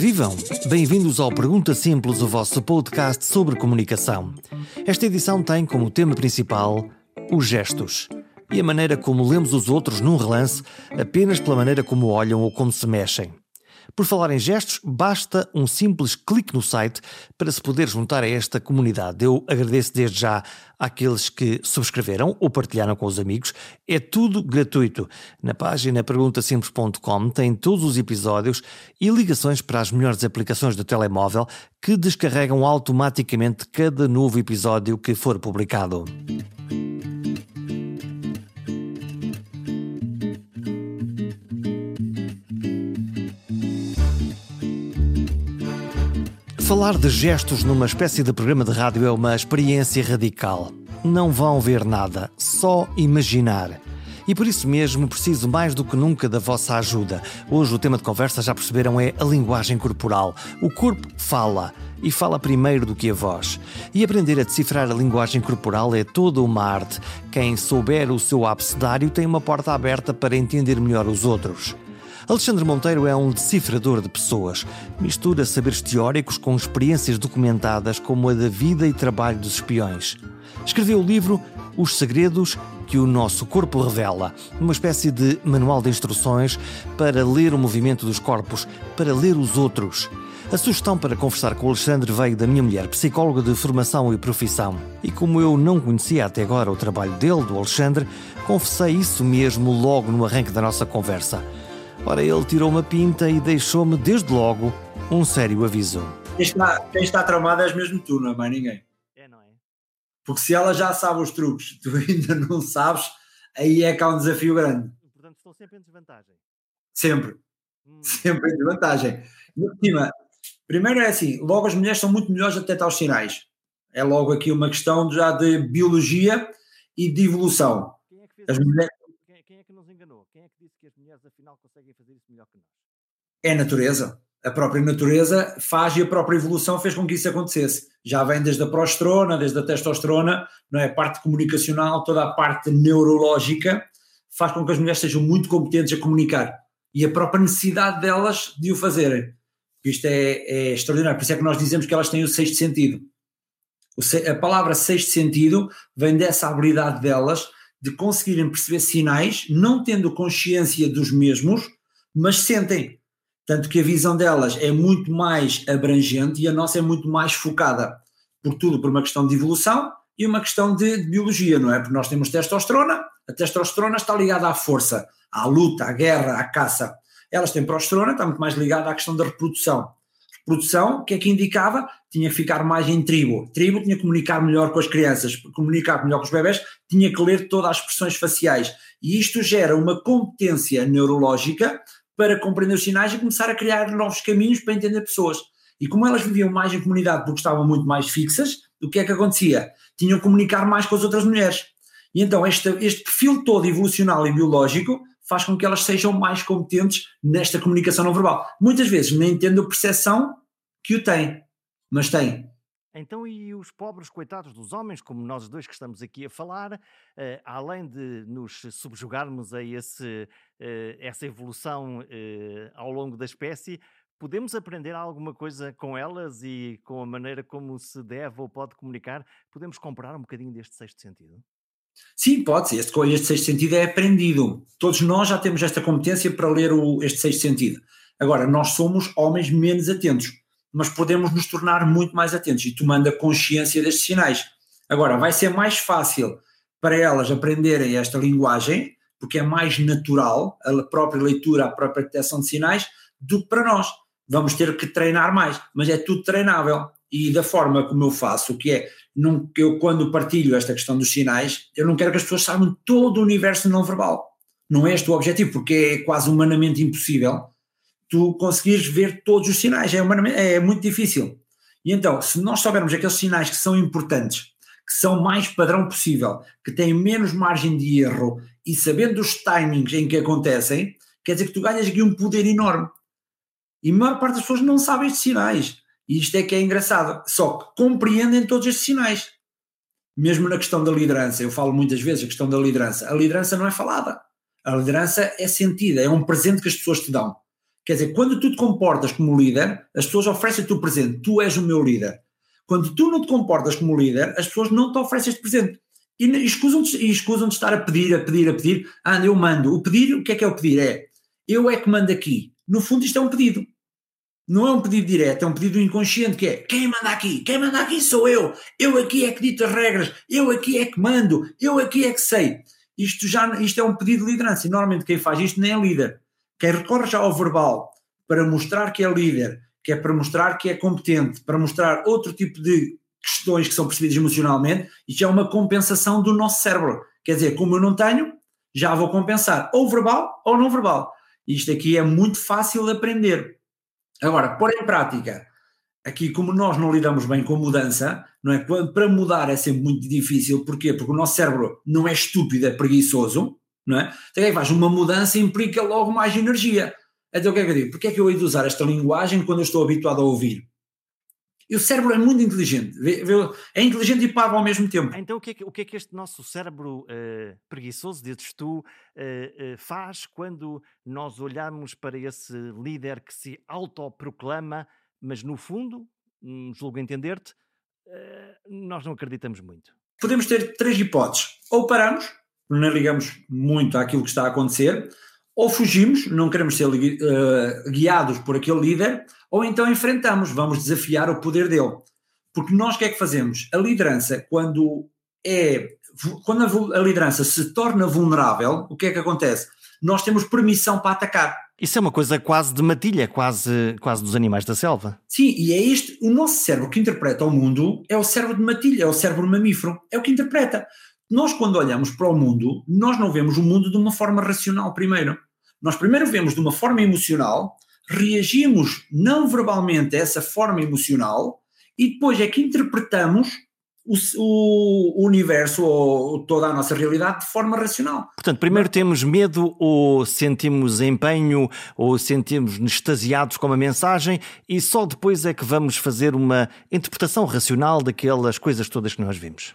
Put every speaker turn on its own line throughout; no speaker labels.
vivam! Bem-vindos ao Pergunta Simples, o vosso podcast sobre comunicação. Esta edição tem como tema principal os gestos e a maneira como lemos os outros num relance apenas pela maneira como olham ou como se mexem. Por falar em gestos, basta um simples clique no site para se poder juntar a esta comunidade. Eu agradeço desde já àqueles que subscreveram ou partilharam com os amigos. É tudo gratuito. Na página perguntasimples.com tem todos os episódios e ligações para as melhores aplicações do telemóvel que descarregam automaticamente cada novo episódio que for publicado. Falar de gestos numa espécie de programa de rádio é uma experiência radical. Não vão ver nada, só imaginar. E por isso mesmo preciso mais do que nunca da vossa ajuda. Hoje o tema de conversa, já perceberam, é a linguagem corporal. O corpo fala e fala primeiro do que a voz. E aprender a decifrar a linguagem corporal é toda uma arte. Quem souber o seu abecedário tem uma porta aberta para entender melhor os outros. Alexandre Monteiro é um decifrador de pessoas. Mistura saberes teóricos com experiências documentadas, como a da vida e trabalho dos espiões. Escreveu o livro Os Segredos que o Nosso Corpo Revela, uma espécie de manual de instruções para ler o movimento dos corpos, para ler os outros. A sugestão para conversar com o Alexandre veio da minha mulher, psicóloga de formação e profissão. E como eu não conhecia até agora o trabalho dele, do Alexandre, confessei isso mesmo logo no arranque da nossa conversa. Ora, ele tirou uma pinta e deixou-me, desde logo, um sério aviso.
Quem está, quem está tramado és mesmo tu, não é mais ninguém.
É, não é?
Porque se ela já sabe os truques, tu ainda não sabes, aí é que há um desafio grande.
Portanto, estou sempre em desvantagem.
Sempre. Hum. Sempre em desvantagem. Cima, primeiro é assim, logo as mulheres são muito melhores a detectar os sinais. É logo aqui uma questão já de biologia e de evolução.
Quem é que fez as mulheres que nos enganou? Quem é que disse que as mulheres afinal conseguem fazer isso melhor que nós?
É a natureza. A própria natureza faz e a própria evolução fez com que isso acontecesse. Já vem desde a progesterona, desde a testosterona, não é? A parte comunicacional, toda a parte neurológica faz com que as mulheres sejam muito competentes a comunicar e a própria necessidade delas de o fazerem. Isto é, é extraordinário, por isso é que nós dizemos que elas têm o sexto sentido. a palavra sexto sentido vem dessa habilidade delas de conseguirem perceber sinais, não tendo consciência dos mesmos, mas sentem. Tanto que a visão delas é muito mais abrangente e a nossa é muito mais focada, por tudo por uma questão de evolução e uma questão de, de biologia, não é? Porque nós temos testosterona, a testosterona está ligada à força, à luta, à guerra, à caça. Elas têm progesterona, está muito mais ligada à questão da reprodução produção, o que é que indicava? Tinha que ficar mais em tribo. Tribo tinha que comunicar melhor com as crianças, comunicar melhor com os bebés, tinha que ler todas as expressões faciais. E isto gera uma competência neurológica para compreender os sinais e começar a criar novos caminhos para entender pessoas. E como elas viviam mais em comunidade porque estavam muito mais fixas, o que é que acontecia? Tinham que comunicar mais com as outras mulheres. E então este, este perfil todo evolucional e biológico faz com que elas sejam mais competentes nesta comunicação não verbal. Muitas vezes nem tendo a percepção que o tem, mas tem.
Então, e os pobres coitados dos homens, como nós dois que estamos aqui a falar, uh, além de nos subjugarmos a esse, uh, essa evolução uh, ao longo da espécie, podemos aprender alguma coisa com elas e com a maneira como se deve ou pode comunicar? Podemos comprar um bocadinho deste sexto sentido?
Sim, pode ser. Este, este sexto sentido é aprendido. Todos nós já temos esta competência para ler o, este sexto sentido. Agora, nós somos homens menos atentos, mas podemos nos tornar muito mais atentos e tomando a consciência destes sinais. Agora, vai ser mais fácil para elas aprenderem esta linguagem, porque é mais natural a própria leitura, a própria detecção de sinais, do que para nós. Vamos ter que treinar mais, mas é tudo treinável. E da forma como eu faço, que é não, eu quando partilho esta questão dos sinais, eu não quero que as pessoas saibam todo o universo não verbal. Não é este o objetivo, porque é quase humanamente impossível tu conseguires ver todos os sinais, é, é muito difícil. E então, se nós soubermos aqueles sinais que são importantes, que são mais padrão possível, que têm menos margem de erro e sabendo os timings em que acontecem, quer dizer que tu ganhas aqui um poder enorme. E a maior parte das pessoas não sabem estes sinais. E isto é que é engraçado. Só que compreendem todos estes sinais. Mesmo na questão da liderança, eu falo muitas vezes a questão da liderança. A liderança não é falada. A liderança é sentida, é um presente que as pessoas te dão. Quer dizer, quando tu te comportas como líder, as pessoas oferecem-te o presente, tu és o meu líder. Quando tu não te comportas como líder, as pessoas não te oferecem este presente. E escusam-te escusam de estar a pedir, a pedir, a pedir. Ah, eu mando. O pedir, o que é que é o pedir? É eu é que mando aqui. No fundo, isto é um pedido. Não é um pedido direto, é um pedido inconsciente que é quem manda aqui? Quem manda aqui sou eu. Eu aqui é que dito as regras. Eu aqui é que mando. Eu aqui é que sei. Isto já isto é um pedido de liderança. E normalmente quem faz isto nem é líder. Quem recorre já ao verbal para mostrar que é líder, que é para mostrar que é competente, para mostrar outro tipo de questões que são percebidas emocionalmente, isto é uma compensação do nosso cérebro. Quer dizer, como eu não tenho, já vou compensar ou verbal ou não verbal. Isto aqui é muito fácil de aprender. Agora, pôr em prática, aqui como nós não lidamos bem com mudança, não é? Para mudar é sempre muito difícil, porquê? Porque o nosso cérebro não é estúpido, é preguiçoso, não é? Então, é faz uma mudança implica logo mais energia. Então o que é que eu digo? Porquê é que eu hei de usar esta linguagem quando eu estou habituado a ouvir? E o cérebro é muito inteligente, é inteligente e pago ao mesmo tempo.
Então o que é que, o que, é que este nosso cérebro uh, preguiçoso, dizes tu, uh, uh, faz quando nós olhamos para esse líder que se autoproclama, mas no fundo, hum, julgo entender-te, nós não acreditamos muito?
Podemos ter três hipóteses. Ou paramos, não ligamos muito àquilo que está a acontecer, ou fugimos, não queremos ser uh, guiados por aquele líder, ou então enfrentamos, vamos desafiar o poder dele. Porque nós o que é que fazemos? A liderança, quando é quando a, a liderança se torna vulnerável, o que é que acontece? Nós temos permissão para atacar.
Isso é uma coisa quase de matilha, quase, quase dos animais da selva.
Sim, e é este, o nosso cérebro que interpreta o mundo é o cérebro de matilha, é o cérebro mamífero, é o que interpreta. Nós, quando olhamos para o mundo, nós não vemos o mundo de uma forma racional primeiro. Nós primeiro vemos de uma forma emocional, reagimos não verbalmente a essa forma emocional e depois é que interpretamos o, o, universo ou toda a nossa realidade de forma racional.
Portanto, primeiro temos medo ou sentimos empenho ou sentimos-nos extasiados com a mensagem e só depois é que vamos fazer uma interpretação racional daquelas coisas todas que nós vimos.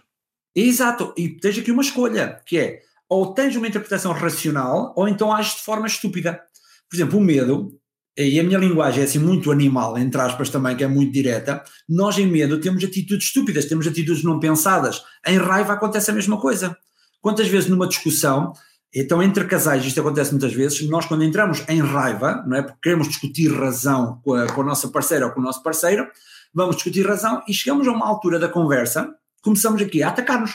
Exato, e tens aqui uma escolha, que é ou tens uma interpretação racional ou então ages de forma estúpida. Por exemplo, o medo, e a minha linguagem é assim muito animal, entre aspas também, que é muito direta, nós em medo temos atitudes estúpidas, temos atitudes não pensadas. Em raiva acontece a mesma coisa. Quantas vezes numa discussão, então entre casais, isto acontece muitas vezes, nós quando entramos em raiva, não é, porque queremos discutir razão com a, com a nossa parceira ou com o nosso parceiro, vamos discutir razão e chegamos a uma altura da conversa começamos aqui a atacar-nos.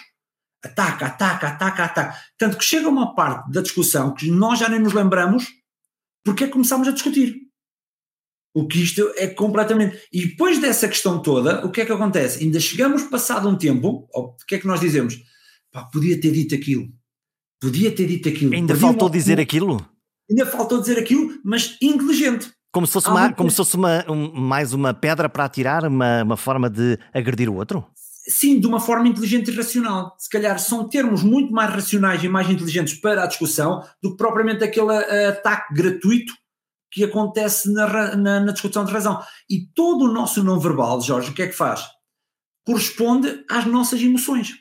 Ataca, ataca, ataca, ataca. Tanto que chega uma parte da discussão que nós já nem nos lembramos porque é que começámos a discutir. O que isto é completamente. E depois dessa questão toda, o que é que acontece? Ainda chegamos passado um tempo, o que é que nós dizemos? Pá, podia ter dito aquilo. Podia ter dito aquilo.
Ainda podia faltou dizer aquilo?
Ainda faltou dizer aquilo, mas inteligente.
Como se fosse, uma, como se fosse uma, um, mais uma pedra para atirar, uma, uma forma de agredir o outro?
Sim, de uma forma inteligente e racional. Se calhar são termos muito mais racionais e mais inteligentes para a discussão do que propriamente aquele uh, ataque gratuito que acontece na, na, na, discussão de razão. E todo o nosso não verbal, Jorge, o que é que faz? Corresponde às nossas emoções.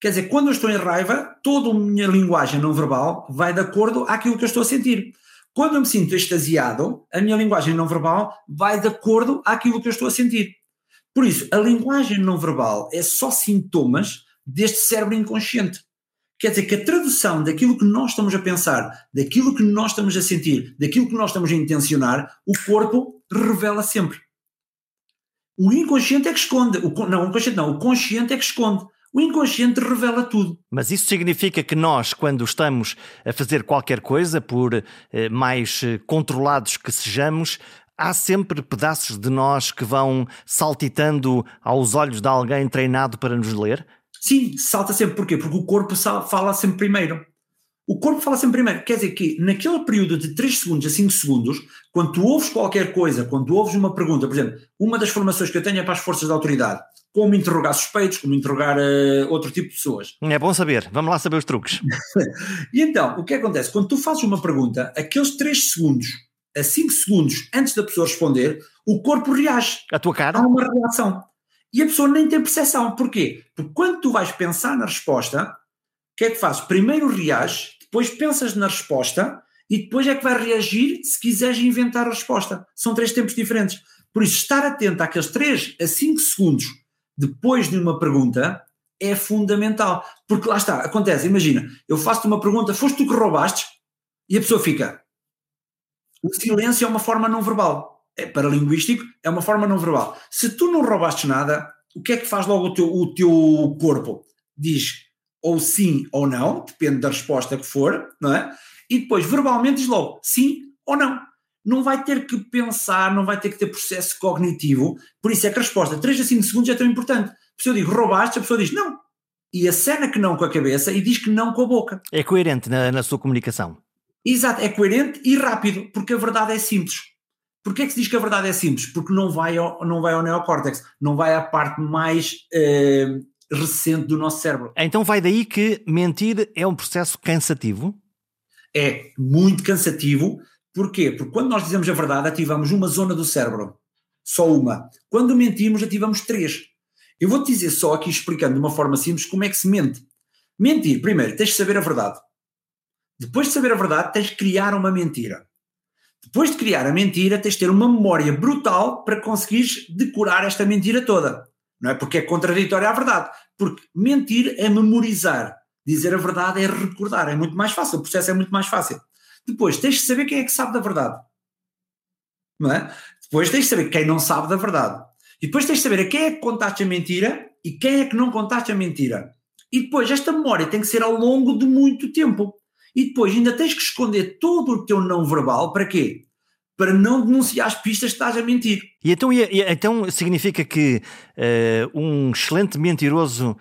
Quer dizer, quando eu estou em raiva, toda a minha linguagem não verbal vai de acordo àquilo que eu estou a sentir. Quando eu me sinto extasiado, a minha linguagem não verbal vai de acordo àquilo que eu estou a sentir. Por isso, a linguagem não verbal é só sintomas deste cérebro inconsciente. Quer dizer que a tradução daquilo que nós estamos a pensar, daquilo que nós estamos a sentir, daquilo que nós estamos a intencionar, o corpo revela sempre. O inconsciente é que esconde. O, não, o inconsciente não. O consciente é que esconde. O inconsciente revela tudo.
Mas isso significa que nós, quando estamos a fazer qualquer coisa, por eh, mais eh, controlados que sejamos, há sempre pedaços de nós que vão saltitando aos olhos de alguém treinado para nos ler?
Sim, salta sempre. Porquê? Porque o corpo fala sempre primeiro. O corpo fala sempre primeiro. Quer dizer que naquele período de 3 segundos a 5 segundos, quando tu ouves qualquer coisa, quando tu ouves uma pergunta, por exemplo, uma das formações que eu tenho é para as forças de autoridade. Como interrogar suspeitos, como interrogar uh, outro tipo de pessoas.
É bom saber. Vamos lá saber os truques.
e então, o que acontece? Quando tu fazes uma pergunta, aqueles 3 segundos a 5 segundos antes da pessoa responder, o corpo reage.
A tua cara?
Há uma reação. E a pessoa nem tem percepção. Porquê? Porque quando tu vais pensar na resposta, o que é que fazes? Primeiro reages, depois pensas na resposta e depois é que vai reagir se quiseres inventar a resposta. São três tempos diferentes. Por isso, estar atento àqueles 3 a 5 segundos depois de uma pergunta é fundamental. Porque lá está, acontece, imagina, eu faço-te uma pergunta, foste tu que roubaste? E a pessoa fica. O silêncio é uma forma não verbal. É paralinguístico, é uma forma não verbal. Se tu não roubaste nada, o que é que faz logo o teu, o teu corpo? Diz ou sim ou não, depende da resposta que for, não é? E depois verbalmente diz logo sim ou não não vai ter que pensar, não vai ter que ter processo cognitivo, por isso é que a resposta 3 a 5 segundos é tão importante. Se eu digo roubaste, a pessoa diz não. E acena que não com a cabeça e diz que não com a boca.
É coerente na, na sua comunicação.
Exato, é coerente e rápido, porque a verdade é simples. Porquê é que se diz que a verdade é simples? Porque não vai ao, não vai ao neocórtex, não vai à parte mais eh, recente do nosso cérebro.
Então vai daí que mentir é um processo cansativo?
É muito cansativo, Porquê? Porque quando nós dizemos a verdade, ativamos uma zona do cérebro. Só uma. Quando mentimos, ativamos três. Eu vou-te dizer só aqui, explicando de uma forma simples, como é que se mente. Mentir, primeiro, tens de saber a verdade. Depois de saber a verdade, tens de criar uma mentira. Depois de criar a mentira, tens de ter uma memória brutal para conseguires decorar esta mentira toda. Não é? Porque é contraditória à verdade. Porque mentir é memorizar. Dizer a verdade é recordar. É muito mais fácil. O processo é muito mais fácil. Depois tens de saber quem é que sabe da verdade. Não é? Depois tens de saber quem não sabe da verdade. E depois tens de saber a quem é que contaste a mentira e quem é que não contaste a mentira. E depois esta memória tem que ser ao longo de muito tempo. E depois ainda tens que esconder todo o teu não verbal para quê? Para não denunciar as pistas que estás a mentir.
E então, e, então significa que uh, um excelente mentiroso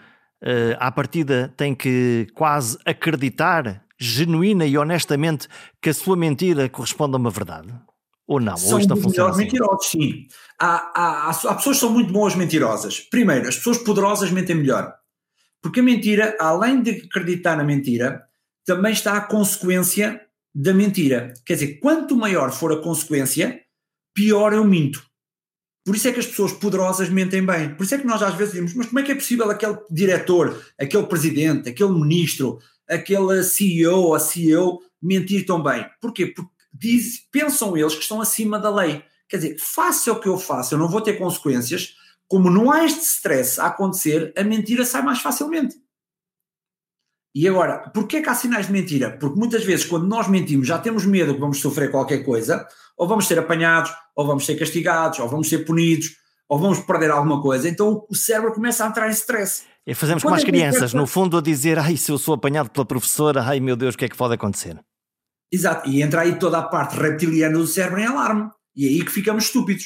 uh, à partida tem que quase acreditar genuína e honestamente que a sua mentira corresponde a uma verdade? Ou não?
São
ou
isto não funciona assim? mentirosos, sim. Há, há, há, há pessoas que são muito boas mentirosas. Primeiro, as pessoas poderosas mentem melhor. Porque a mentira, além de acreditar na mentira, também está a consequência da mentira. Quer dizer, quanto maior for a consequência, pior eu minto. Por isso é que as pessoas poderosas mentem bem. Por isso é que nós às vezes dizemos, mas como é que é possível aquele diretor, aquele presidente, aquele ministro, aquele CEO ou CEO mentir tão bem. Porquê? Porque diz, pensam eles que estão acima da lei. Quer dizer, faça o que eu faço, eu não vou ter consequências. Como não há este stress a acontecer, a mentira sai mais facilmente. E agora, porquê que há sinais de mentira? Porque muitas vezes, quando nós mentimos, já temos medo que vamos sofrer qualquer coisa, ou vamos ser apanhados, ou vamos ser castigados, ou vamos ser punidos, ou vamos perder alguma coisa. Então o cérebro começa a entrar em stress.
E fazemos como as crianças, no fundo, a dizer: ai, se eu sou apanhado pela professora, ai meu Deus, o que é que pode acontecer?
Exato, e entra aí toda a parte reptiliana do cérebro em alarme. E é aí que ficamos estúpidos.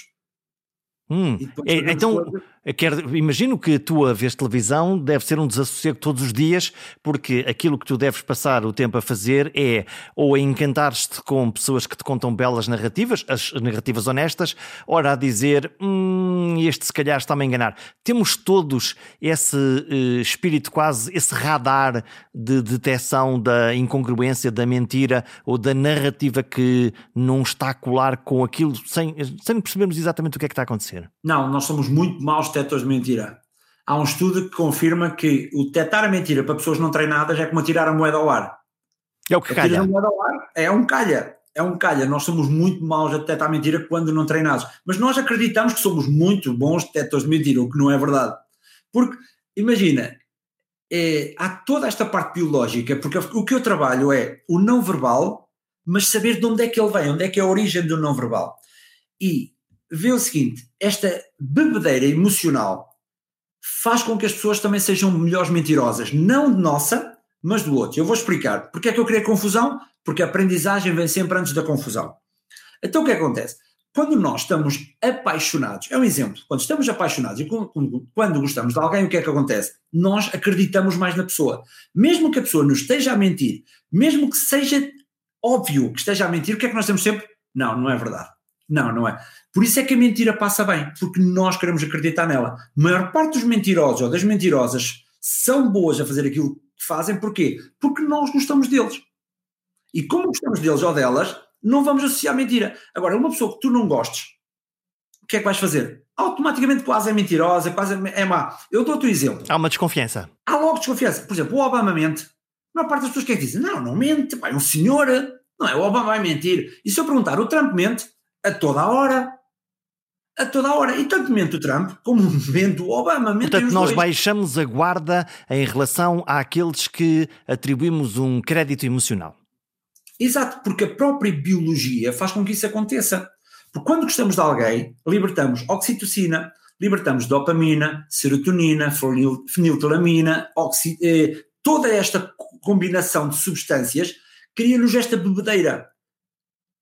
Hum. É, então, coisas... quero, imagino que a tua vez televisão deve ser um desassossego todos os dias, porque aquilo que tu deves passar o tempo a fazer é ou a encantar-te com pessoas que te contam belas narrativas, as narrativas honestas, ora a dizer hum, este se calhar está-me a enganar. Temos todos esse uh, espírito quase, esse radar de detecção da incongruência, da mentira ou da narrativa que não está a colar com aquilo sem, sem percebermos exatamente o que é que está a acontecer?
Não, nós somos muito maus detectores de mentira. Há um estudo que confirma que o detectar a mentira para pessoas não treinadas é como atirar a moeda ao ar.
É o que calha. A moeda
ao ar é um calha. É um calha. Nós somos muito maus a detectar a mentira quando não treinados. Mas nós acreditamos que somos muito bons detectores de mentira, o que não é verdade. Porque, imagina, é, há toda esta parte biológica, porque o que eu trabalho é o não verbal, mas saber de onde é que ele vem, onde é que é a origem do não verbal. E vê o seguinte: esta bebedeira emocional faz com que as pessoas também sejam melhores mentirosas, não de nossa, mas do outro. Eu vou explicar. Porque é que eu criei confusão? Porque a aprendizagem vem sempre antes da confusão. Então o que acontece? Quando nós estamos apaixonados, é um exemplo, quando estamos apaixonados e quando gostamos de alguém, o que é que acontece? Nós acreditamos mais na pessoa. Mesmo que a pessoa nos esteja a mentir, mesmo que seja óbvio que esteja a mentir, o que é que nós temos sempre? Não, não é verdade. Não, não é. Por isso é que a mentira passa bem, porque nós queremos acreditar nela. A maior parte dos mentirosos ou das mentirosas são boas a fazer aquilo que fazem, porquê? Porque nós gostamos deles. E como gostamos deles ou delas, não vamos associar mentira. Agora, uma pessoa que tu não gostes, o que é que vais fazer? Automaticamente quase é mentirosa, quase é má. Eu dou-te um exemplo.
Há uma desconfiança.
Há logo desconfiança. Por exemplo, o Obama mente. A maior parte das pessoas que é que dizem, não, não mente, pá, é um senhor, Não é? O Obama vai mentir. E se eu perguntar, o Trump mente a toda a hora. A toda a hora. E tanto mente o Trump como mente o Obama.
Portanto, nós dois. baixamos a guarda em relação àqueles que atribuímos um crédito emocional.
Exato, porque a própria biologia faz com que isso aconteça. Porque quando gostamos de alguém, libertamos oxitocina, libertamos dopamina, serotonina, feniltelamina, oxi, eh, toda esta combinação de substâncias cria-nos esta bebedeira.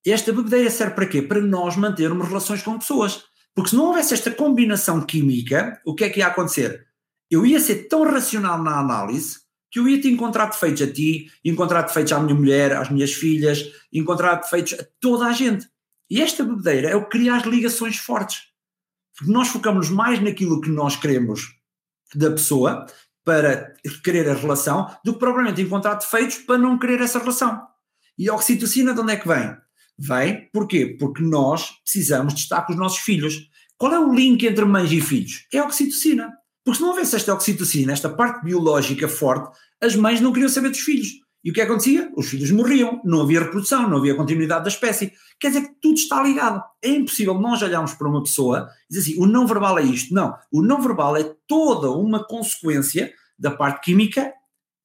Esta bebedeira serve para quê? Para nós mantermos relações com pessoas. Porque se não houvesse esta combinação química, o que é que ia acontecer? Eu ia ser tão racional na análise que eu ia te encontrar defeitos a ti, encontrar defeitos à minha mulher, às minhas filhas, encontrar defeitos a toda a gente. E esta bebedeira é o que cria as ligações fortes. Porque nós focamos mais naquilo que nós queremos da pessoa para querer a relação do que propriamente encontrar defeitos para não querer essa relação. E a oxitocina de onde é que vem? Vem, porquê? Porque nós precisamos de estar com os nossos filhos. Qual é o link entre mães e filhos? É a oxitocina. Porque se não houvesse esta oxitocina, esta parte biológica forte, as mães não queriam saber dos filhos. E o que acontecia? Os filhos morriam, não havia reprodução, não havia continuidade da espécie. Quer dizer que tudo está ligado. É impossível nós olharmos para uma pessoa e dizer assim, o não verbal é isto. Não, o não verbal é toda uma consequência da parte química,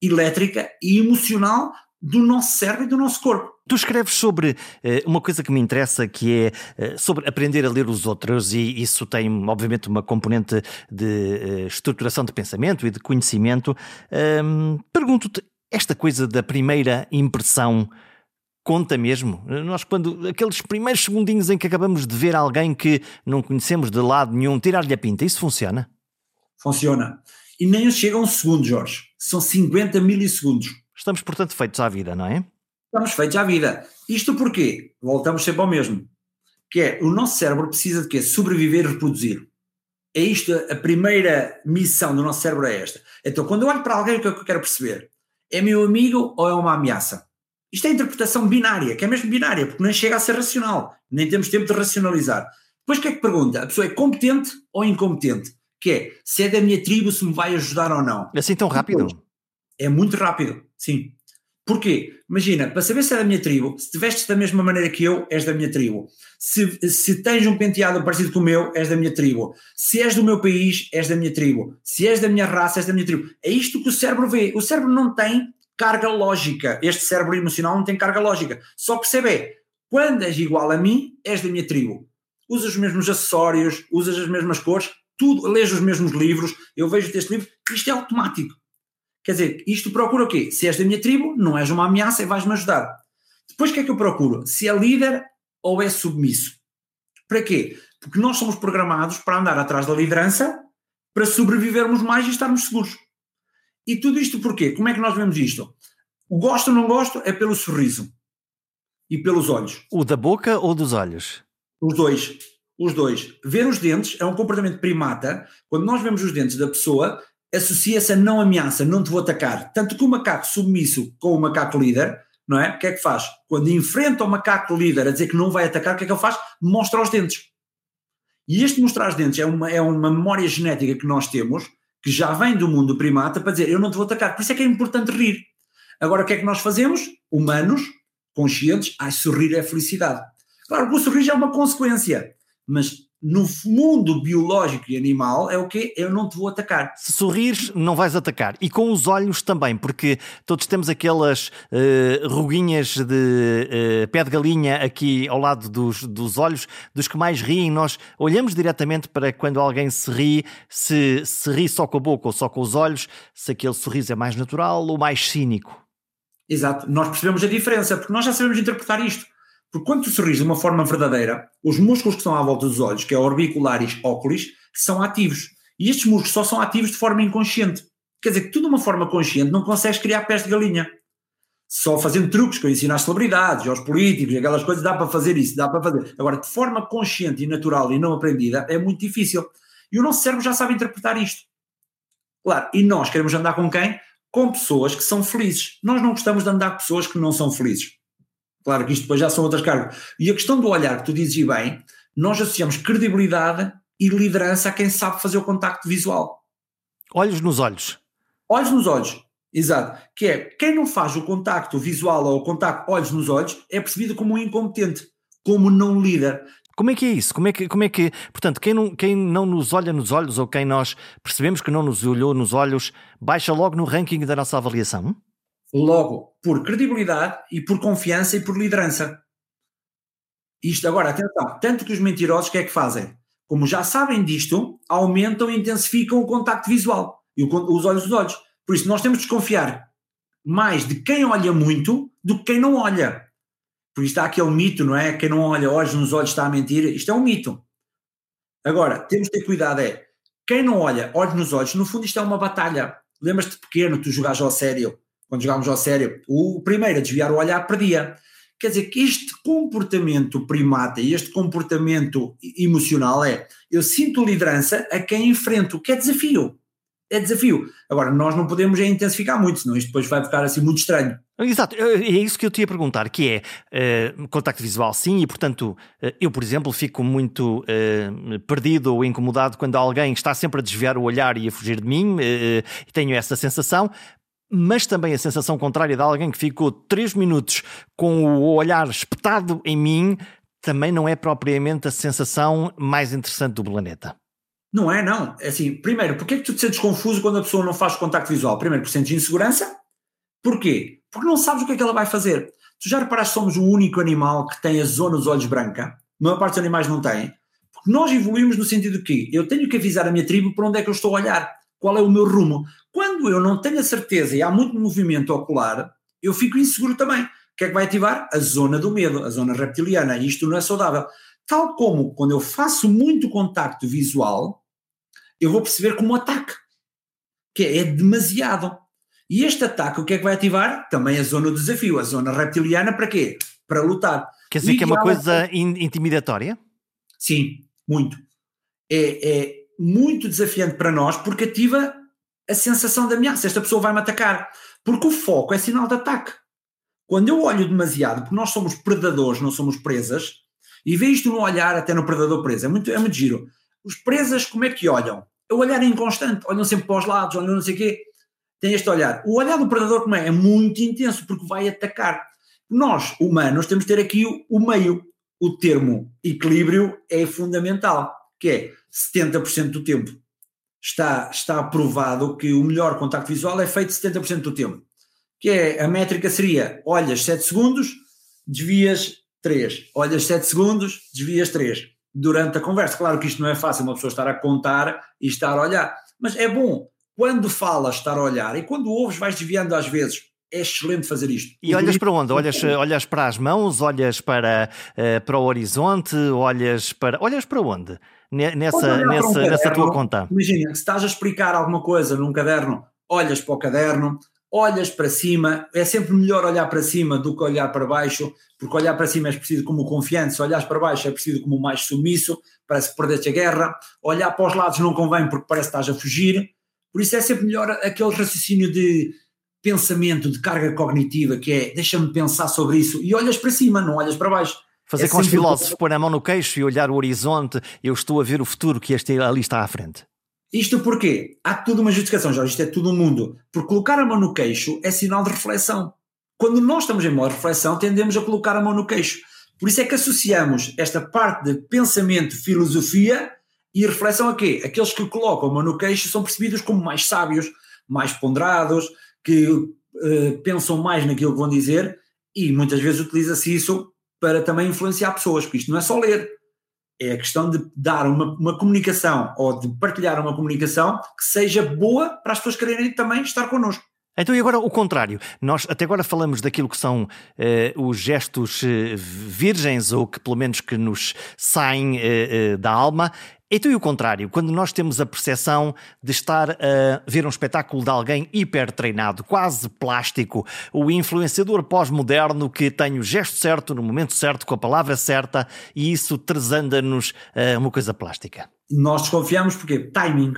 elétrica e emocional do nosso cérebro e do nosso corpo.
Tu escreves sobre uh, uma coisa que me interessa, que é uh, sobre aprender a ler os outros, e isso tem, obviamente, uma componente de uh, estruturação de pensamento e de conhecimento. Pergunto-te, esta coisa da primeira impressão conta mesmo? Nós, quando aqueles primeiros segundinhos em que acabamos de ver alguém que não conhecemos de lado nenhum, tirar-lhe a pinta, isso funciona?
Funciona. E nem chega a um segundo, Jorge. São 50 milissegundos.
Estamos, portanto, feitos à vida, não é?
Estamos feitos à vida. Isto porquê? Voltamos sempre ao mesmo. Que é, o nosso cérebro precisa de quê? Sobreviver e reproduzir. É isto, a primeira missão do nosso cérebro é esta. Então, quando eu olho para alguém, o que é que eu quero perceber? É meu amigo ou é uma ameaça? Isto é interpretação binária, que é mesmo binária, porque nem chega a ser racional. Nem temos tempo de racionalizar. Depois o que é que pergunta? A pessoa é competente ou incompetente? Que é, se é da minha tribo, se me vai ajudar ou não.
Assim tão rápido?
É muito rápido, sim. Porquê? Imagina, para saber se é da minha tribo, se te vestes da mesma maneira que eu, és da minha tribo. Se, se tens um penteado parecido com o meu, és da minha tribo. Se és do meu país, és da minha tribo. Se és da minha raça, és da minha tribo. É isto que o cérebro vê. O cérebro não tem carga lógica. Este cérebro emocional não tem carga lógica. Só percebe é, quando és igual a mim, és da minha tribo. Usas os mesmos acessórios, usas as mesmas cores, tudo, lês os mesmos livros, eu vejo este livro, isto é automático. Quer dizer, isto procura o quê? Se és da minha tribo, não és uma ameaça e vais-me ajudar. Depois o que é que eu procuro? Se é líder ou é submisso. Para quê? Porque nós somos programados para andar atrás da liderança para sobrevivermos mais e estarmos seguros. E tudo isto porquê? Como é que nós vemos isto? O gosto ou não gosto é pelo sorriso e pelos olhos.
O da boca ou dos olhos?
Os dois. Os dois. Ver os dentes é um comportamento primata. Quando nós vemos os dentes da pessoa, associa-se a não ameaça, não te vou atacar. Tanto que o macaco submisso com o macaco líder, não é? O que é que faz? Quando enfrenta o macaco líder a dizer que não vai atacar, o que é que ele faz? Mostra os dentes. E este mostrar os dentes é uma, é uma memória genética que nós temos, que já vem do mundo primata, para dizer eu não te vou atacar. Por isso é que é importante rir. Agora, o que é que nós fazemos? Humanos, conscientes, ai, sorrir é felicidade. Claro que o sorriso é uma consequência, mas no mundo biológico e animal é o que eu não te vou atacar.
Se sorrires, não vais atacar. E com os olhos também, porque todos temos aquelas uh, ruguinhas de uh, pé de galinha aqui ao lado dos, dos olhos, dos que mais riem. Nós olhamos diretamente para quando alguém se ri, se, se ri só com a boca ou só com os olhos, se aquele sorriso é mais natural ou mais cínico.
Exato, nós percebemos a diferença, porque nós já sabemos interpretar isto. Porque quando tu sorris de uma forma verdadeira, os músculos que estão à volta dos olhos, que é orbiculares óculos, são ativos. E estes músculos só são ativos de forma inconsciente. Quer dizer que tu de uma forma consciente não consegues criar pés de galinha. Só fazendo truques que eu ensino às celebridades, aos políticos, aquelas coisas, dá para fazer isso, dá para fazer. Agora, de forma consciente e natural e não aprendida, é muito difícil. E o nosso cérebro já sabe interpretar isto. Claro, e nós queremos andar com quem? Com pessoas que são felizes. Nós não gostamos de andar com pessoas que não são felizes. Claro que isto depois já são outras cargas. E a questão do olhar que tu dizes bem, nós associamos credibilidade e liderança a quem sabe fazer o contacto visual.
Olhos nos olhos.
Olhos nos olhos. Exato. Que é, quem não faz o contacto visual ou o contacto olhos nos olhos é percebido como um incompetente, como não líder.
Como é que é isso? Como é que, como é que portanto, quem não, quem não nos olha nos olhos ou quem nós percebemos que não nos olhou nos olhos, baixa logo no ranking da nossa avaliação?
Logo, por credibilidade e por confiança e por liderança. Isto agora, atenção, tanto que os mentirosos o que é que fazem? Como já sabem disto, aumentam e intensificam o contacto visual e os olhos dos olhos. Por isso, nós temos de desconfiar mais de quem olha muito do que quem não olha. Por isso há aquele mito, não é? Quem não olha olhos nos olhos está a mentir. Isto é um mito. Agora, temos de ter cuidado, é quem não olha olhos nos olhos, no fundo isto é uma batalha. Lembras-te pequeno, tu jogaste ao sério, quando jogávamos ao sério, o primeiro a desviar o olhar perdia. Quer dizer que este comportamento primata e este comportamento emocional é eu sinto liderança a quem enfrento, que é desafio é desafio. Agora, nós não podemos é intensificar muito, senão isto depois vai ficar assim muito estranho.
Exato, é isso que eu te ia perguntar, que é uh, contacto visual sim, e portanto uh, eu, por exemplo, fico muito uh, perdido ou incomodado quando alguém está sempre a desviar o olhar e a fugir de mim, e tenho essa sensação, mas também a sensação contrária de alguém que ficou três minutos com o olhar espetado em mim, também não é propriamente a sensação mais interessante do planeta.
Não é, não. É assim, primeiro, porquê é que tu te sentes confuso quando a pessoa não faz contacto visual? Primeiro, por sentes insegurança. Porquê? Porque não sabes o que é que ela vai fazer. Tu já reparaste que somos o único animal que tem a zona dos olhos branca? A maior parte dos animais não tem. Porque nós evoluímos no sentido que eu tenho que avisar a minha tribo para onde é que eu estou a olhar, qual é o meu rumo. Quando eu não tenho a certeza e há muito movimento ocular, eu fico inseguro também. O que é que vai ativar? A zona do medo, a zona reptiliana. E isto não é saudável. Tal como quando eu faço muito contacto visual, eu vou perceber como um ataque, que é, é demasiado. E este ataque, o que é que vai ativar? Também a zona do desafio, a zona reptiliana, para quê? Para lutar.
Quer dizer que é uma coisa intimidatória?
Sim, muito. É, é muito desafiante para nós porque ativa a sensação de ameaça. Esta pessoa vai me atacar. Porque o foco é sinal de ataque. Quando eu olho demasiado, porque nós somos predadores, não somos presas, e vejo isto no olhar até no predador preso, é muito, é muito giro. Os presas, como é que olham? É o olhar inconstante, olham sempre para os lados, olham não sei o quê. Tem este olhar. O olhar do predador, como é? É muito intenso, porque vai atacar. Nós, humanos, temos de ter aqui o meio. O termo equilíbrio é fundamental, que é 70% do tempo. Está, está provado que o melhor contacto visual é feito 70% do tempo. Que é, a métrica seria, olhas 7 segundos, desvias 3. Olhas 7 segundos, desvias 3 durante a conversa. Claro que isto não é fácil, uma pessoa estar a contar e estar a olhar, mas é bom quando falas estar a olhar e quando ouves vais desviando às vezes. É excelente fazer isto.
E olhas para onde? Olhas, olhas para as mãos, olhas para, uh, para o horizonte, olhas para. Olhas para onde? Nessa, nessa, um nessa tua conta.
Imagina, se estás a explicar alguma coisa num caderno, olhas para o caderno, olhas para cima, é sempre melhor olhar para cima do que olhar para baixo, porque olhar para cima é preciso como confiança, olhar para baixo é preciso como mais submisso, parece que perdeste a guerra, olhar para os lados não convém porque parece que estás a fugir, por isso é sempre melhor aquele raciocínio de pensamento, de carga cognitiva, que é deixa-me pensar sobre isso, e olhas para cima, não olhas para baixo.
Fazer é com os filósofos, pôr a mão no queixo e olhar o horizonte, eu estou a ver o futuro que este ali está à frente.
Isto porque há tudo uma justificação, Jorge, isto é tudo um mundo. Porque colocar a mão no queixo é sinal de reflexão. Quando nós estamos em modo de reflexão, tendemos a colocar a mão no queixo. Por isso é que associamos esta parte de pensamento, filosofia e reflexão a quê? Aqueles que colocam a mão no queixo são percebidos como mais sábios, mais ponderados, que uh, pensam mais naquilo que vão dizer e muitas vezes utiliza-se isso para também influenciar pessoas, porque isto não é só ler, é a questão de dar uma, uma, comunicação ou de partilhar uma comunicação que seja boa para as pessoas quererem também estar connosco.
Então, e agora o contrário. Nós até agora falamos daquilo que são uh, os gestos uh, virgens, ou que pelo menos que nos saem uh, da alma. Então, e o contrário, quando nós temos a percepção de estar a ver um espetáculo de alguém hiper treinado, quase plástico, o influenciador pós-moderno que tem o gesto certo, no momento certo, com a palavra certa, e isso trazanda-nos uh, uma coisa plástica.
Nós desconfiamos porque timing.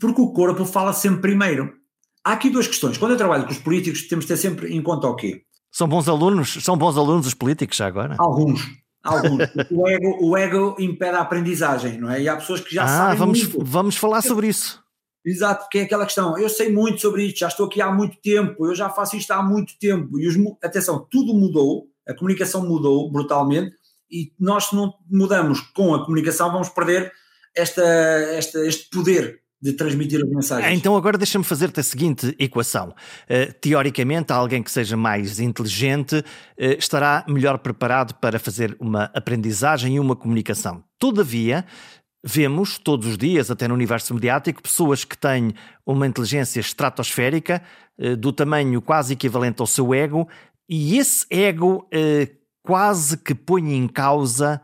Porque o corpo fala sempre primeiro. Há aqui duas questões. Quando eu trabalho com os políticos, temos de ter sempre em conta o quê?
São bons alunos? São bons alunos os políticos já agora?
Alguns. Alguns. o, ego, o ego impede a aprendizagem, não é? E há pessoas que já ah, sabem
vamos, muito. vamos falar sobre isso.
Exato, porque é aquela questão, eu sei muito sobre isto, já estou aqui há muito tempo, eu já faço isto há muito tempo, e os, atenção, tudo mudou, a comunicação mudou brutalmente, e nós se não mudamos com a comunicação vamos perder esta, esta, este poder de transmitir as mensagens.
Então agora deixa-me fazer-te a seguinte equação. Uh, teoricamente, alguém que seja mais inteligente uh, estará melhor preparado para fazer uma aprendizagem e uma comunicação. Todavia, vemos todos os dias, até no universo mediático, pessoas que têm uma inteligência estratosférica, do tamanho quase equivalente ao seu ego, e esse ego quase que põe em causa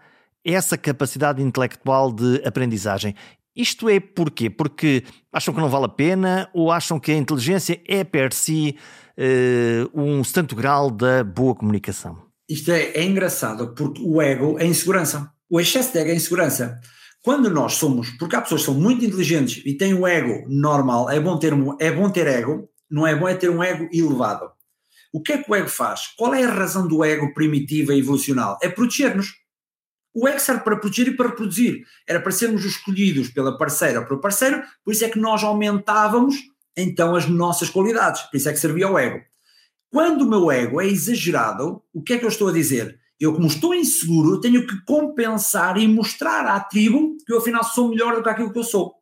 essa capacidade intelectual de aprendizagem. Isto é porquê? Porque acham que não vale a pena ou acham que a inteligência é per si uh, um santo grau da boa comunicação?
Isto é, é engraçado porque o ego é insegurança. O excesso de ego é insegurança. Quando nós somos, porque há pessoas que são muito inteligentes e têm o ego normal, é bom ter, é bom ter ego, não é bom é ter um ego elevado. O que é que o ego faz? Qual é a razão do ego primitiva e evolucional? É proteger-nos. O ego serve para proteger e para reproduzir. Era para sermos escolhidos pela parceira ou pelo parceiro, por isso é que nós aumentávamos então as nossas qualidades. Por isso é que servia o ego. Quando o meu ego é exagerado, o que é que eu estou a dizer? Eu, como estou inseguro, tenho que compensar e mostrar à tribo que eu afinal sou melhor do que aquilo que eu sou.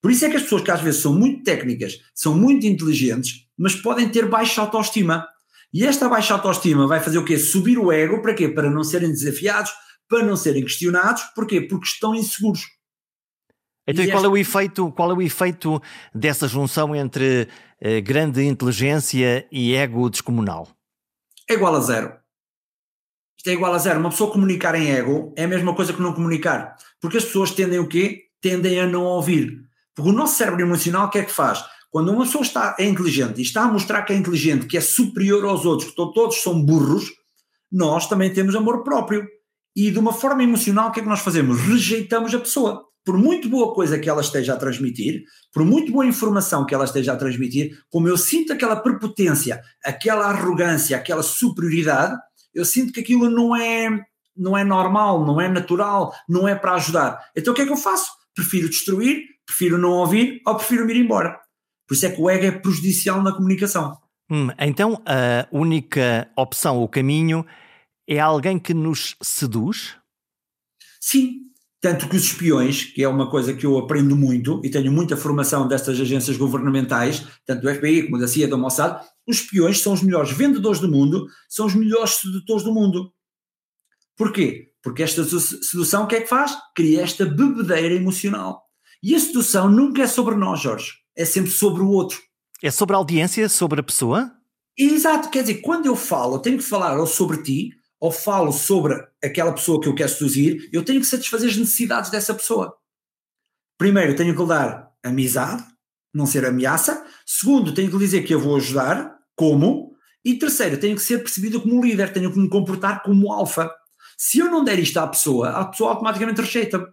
Por isso é que as pessoas que às vezes são muito técnicas, são muito inteligentes, mas podem ter baixa autoestima. E esta baixa autoestima vai fazer o quê? Subir o ego para quê? Para não serem desafiados, para não serem questionados. Porquê? Porque estão inseguros.
Então, e qual, é o efeito, qual é o efeito dessa junção entre eh, grande inteligência e ego descomunal?
É igual a zero. Isto é igual a zero. Uma pessoa comunicar em ego é a mesma coisa que não comunicar. Porque as pessoas tendem o quê? Tendem a não ouvir. Porque o nosso cérebro emocional o que é que faz? Quando uma pessoa está, é inteligente e está a mostrar que é inteligente, que é superior aos outros, que todos são burros, nós também temos amor próprio. E de uma forma emocional, o que é que nós fazemos? Rejeitamos a pessoa. Por muito boa coisa que ela esteja a transmitir, por muito boa informação que ela esteja a transmitir, como eu sinto aquela prepotência, aquela arrogância, aquela superioridade, eu sinto que aquilo não é, não é normal, não é natural, não é para ajudar. Então o que é que eu faço? Prefiro destruir, prefiro não ouvir ou prefiro ir embora. Por isso é que o ego é prejudicial na comunicação.
Hum, então a única opção, o caminho, é alguém que nos seduz?
Sim, tanto que os espiões, que é uma coisa que eu aprendo muito e tenho muita formação destas agências governamentais, tanto do FBI como da CIA, do Mossad, os espiões são os melhores vendedores do mundo, são os melhores sedutores do mundo. Porquê? Porque esta sedução o que é que faz? Cria esta bebedeira emocional. E a sedução nunca é sobre nós, Jorge, é sempre sobre o outro.
É sobre a audiência, sobre a pessoa?
Exato, quer dizer, quando eu falo, eu tenho que falar ou sobre ti, ou falo sobre aquela pessoa que eu quero seduzir, eu tenho que satisfazer as necessidades dessa pessoa. Primeiro, tenho que lhe dar amizade, não ser ameaça. Segundo, tenho que lhe dizer que eu vou ajudar, como. E terceiro, tenho que ser percebido como líder, tenho que me comportar como alfa. Se eu não der isto à pessoa, a pessoa automaticamente rejeita-me.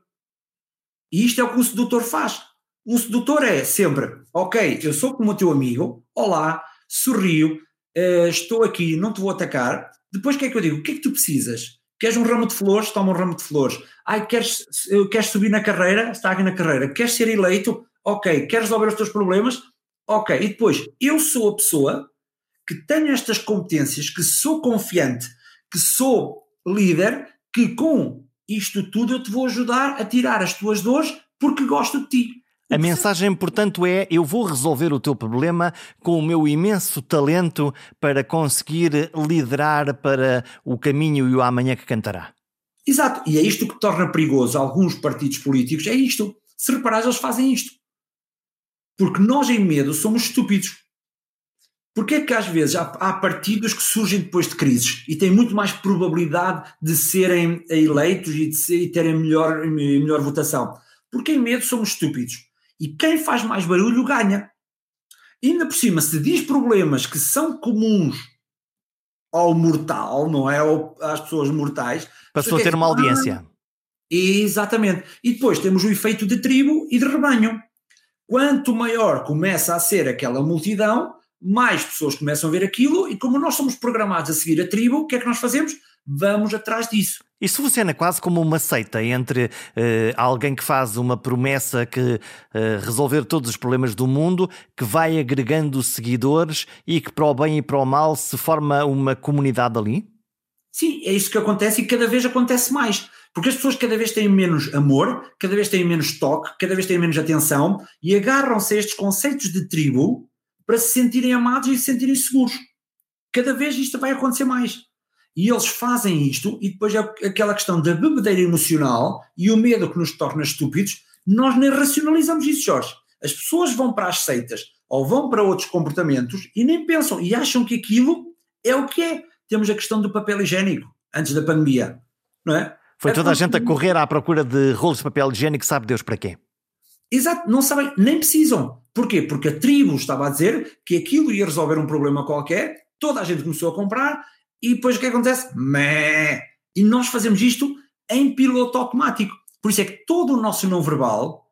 E isto é o que o sedutor faz. O sedutor é sempre, ok, eu sou como o teu amigo, olá, sorrio, uh, estou aqui, não te vou atacar, depois o que é que eu digo? O que é que tu precisas? Queres um ramo de flores? Toma um ramo de flores. Ai, queres, queres subir na carreira? Está aqui na carreira. Queres ser eleito? Ok. Queres resolver os teus problemas? Ok. E depois, eu sou a pessoa que tenho estas competências, que sou confiante, que sou líder, que com isto tudo eu te vou ajudar a tirar as tuas dores porque gosto de ti.
A mensagem, portanto, é: eu vou resolver o teu problema com o meu imenso talento para conseguir liderar para o caminho e o amanhã que cantará.
Exato, e é isto que torna perigoso alguns partidos políticos: é isto. Se reparares, eles fazem isto. Porque nós, em medo, somos estúpidos. Porque é que às vezes há, há, partidos que surgem depois de crises e têm muito mais probabilidade de serem eleitos e de ser, e terem melhor, melhor votação? Porque em medo somos estúpidos. E quem faz mais barulho ganha. E ainda por cima, se diz problemas que são comuns ao mortal, não é? às pessoas mortais.
Passou a ter uma audiência.
Exatamente. E depois temos o efeito de tribo e de rebanho. Quanto maior começa a ser aquela multidão, mais pessoas começam a ver aquilo, e como nós somos programados a seguir a tribo, o que é que nós fazemos? Vamos atrás disso.
Isto funciona quase como uma seita entre uh, alguém que faz uma promessa que uh, resolver todos os problemas do mundo, que vai agregando seguidores e que para o bem e para o mal se forma uma comunidade ali?
Sim, é isso que acontece e cada vez acontece mais. Porque as pessoas cada vez têm menos amor, cada vez têm menos toque, cada vez têm menos atenção e agarram-se a estes conceitos de tribo para se sentirem amados e se sentirem seguros. Cada vez isto vai acontecer mais. E eles fazem isto, e depois é aquela questão da bebedeira emocional e o medo que nos torna estúpidos, nós nem racionalizamos isso, Jorge. As pessoas vão para as seitas ou vão para outros comportamentos e nem pensam e acham que aquilo é o que é. Temos a questão do papel higiênico, antes da pandemia, não é?
Foi
é
toda a gente a correr à procura de rolos de papel higiênico, sabe Deus para quê?
Exato, não sabem, nem precisam. Porquê? Porque a tribo estava a dizer que aquilo ia resolver um problema qualquer, toda a gente começou a comprar e depois o que acontece? Mé! E nós fazemos isto em piloto automático. Por isso é que todo o nosso não verbal,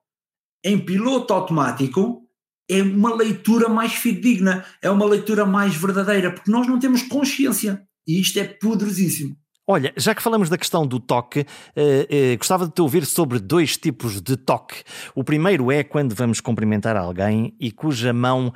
em piloto automático, é uma leitura mais fidedigna, é uma leitura mais verdadeira, porque nós não temos consciência. E isto é poderosíssimo.
Olha, já que falamos da questão do toque, eh, eh, gostava de te ouvir sobre dois tipos de toque. O primeiro é quando vamos cumprimentar alguém e cuja mão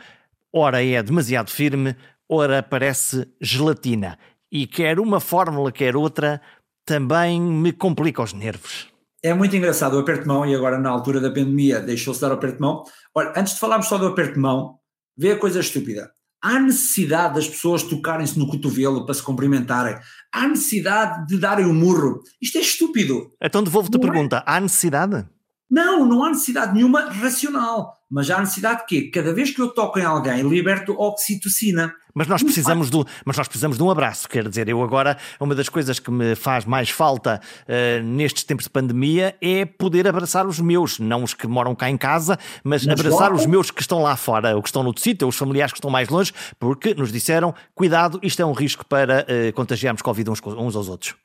ora é demasiado firme, ora parece gelatina e quer uma fórmula, quer outra, também me complica os nervos.
É muito engraçado o aperto de mão, e agora na altura da pandemia deixou-se dar o aperto de mão. Olha, antes de falarmos só do aperto de mão, vê a coisa estúpida. Há necessidade das pessoas tocarem-se no cotovelo para se cumprimentarem. Há necessidade de darem o um murro. Isto é estúpido.
Então devolvo-te a é? pergunta: é? há necessidade?
Não, não há necessidade nenhuma racional. Mas há necessidade de quê? Cada vez que eu toco em alguém, liberto oxitocina.
Mas nós precisamos do, mas nós precisamos de um abraço, quer dizer, eu agora, uma das coisas que me faz mais falta uh, nestes tempos de pandemia é poder abraçar os meus, não os que moram cá em casa, mas, mas abraçar logo... os meus que estão lá fora, ou que estão no sítio, os familiares que estão mais longe, porque nos disseram, cuidado, isto é um risco para uh, contagiarmos Covid uns, uns aos outros.